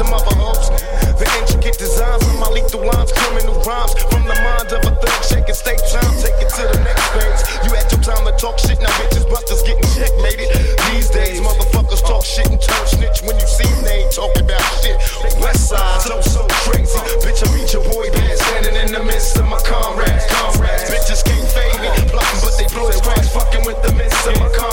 them other hopes. The intricate designs of my lethal lines, criminal rhymes. From the mind of a thug, shaking state time, take it to the next phase. You had your time to talk shit, now bitches busters getting checkmated. These days, motherfuckers talk shit and turn snitch when you see they ain't talking about shit. West side, so, so crazy. Bitch, I meet your boy band, standing in the midst of my comrades. comrades. Bitches can't fade me, blocking, but they blow it. racks, fucking with the midst of my comrades.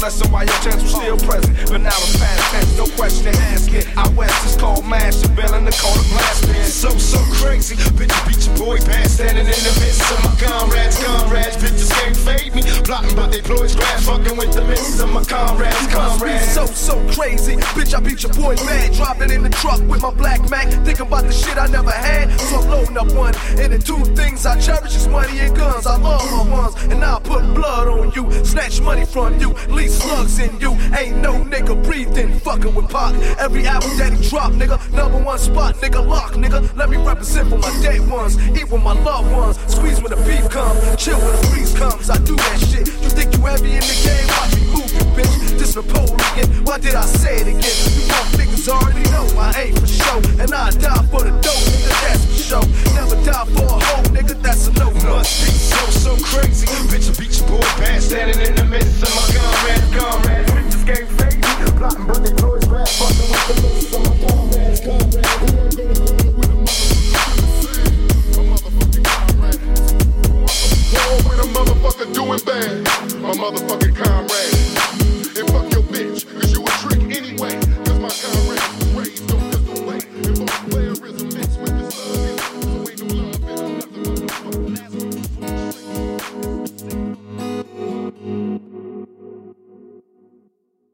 Lesson while your chance was still present. But now it's past tense, no question asking. Out west is called mash, bill in the corner blasting. So so crazy, bitch, I beat your boy band standing in the midst of my comrades. Comrades, bitches can't fade me. Plotting, but they his grass, fucking with the midst of my comrades. Comrades. so, so crazy. Bitch, I beat your boy bad. Dropping in the truck with my black Mac. Thinking about the shit I never had. So I'm loading up one. And the two things I cherish is money and guns. I love my ones. And I'll put blood on you. Snatch money from you. Leave slugs in you. Ain't no nigga breathing. Fucking with Pac. Every album that he drop, nigga. Number one spot, nigga. Lock, nigga. Let me represent for my day ones. Eat with my loved ones. Squeeze when the beef comes. Chill when the breeze comes. I do that shit. You think you heavy in the game? Watch me move you, bitch. This Napoleon. Why did I say it again? You punk niggas already know I ain't for show. And I die for the dope, nigga. That's for show. Never die for a hoe, nigga. That's a no no. Must be so so crazy, bitch, beat your boy band standing in the midst of my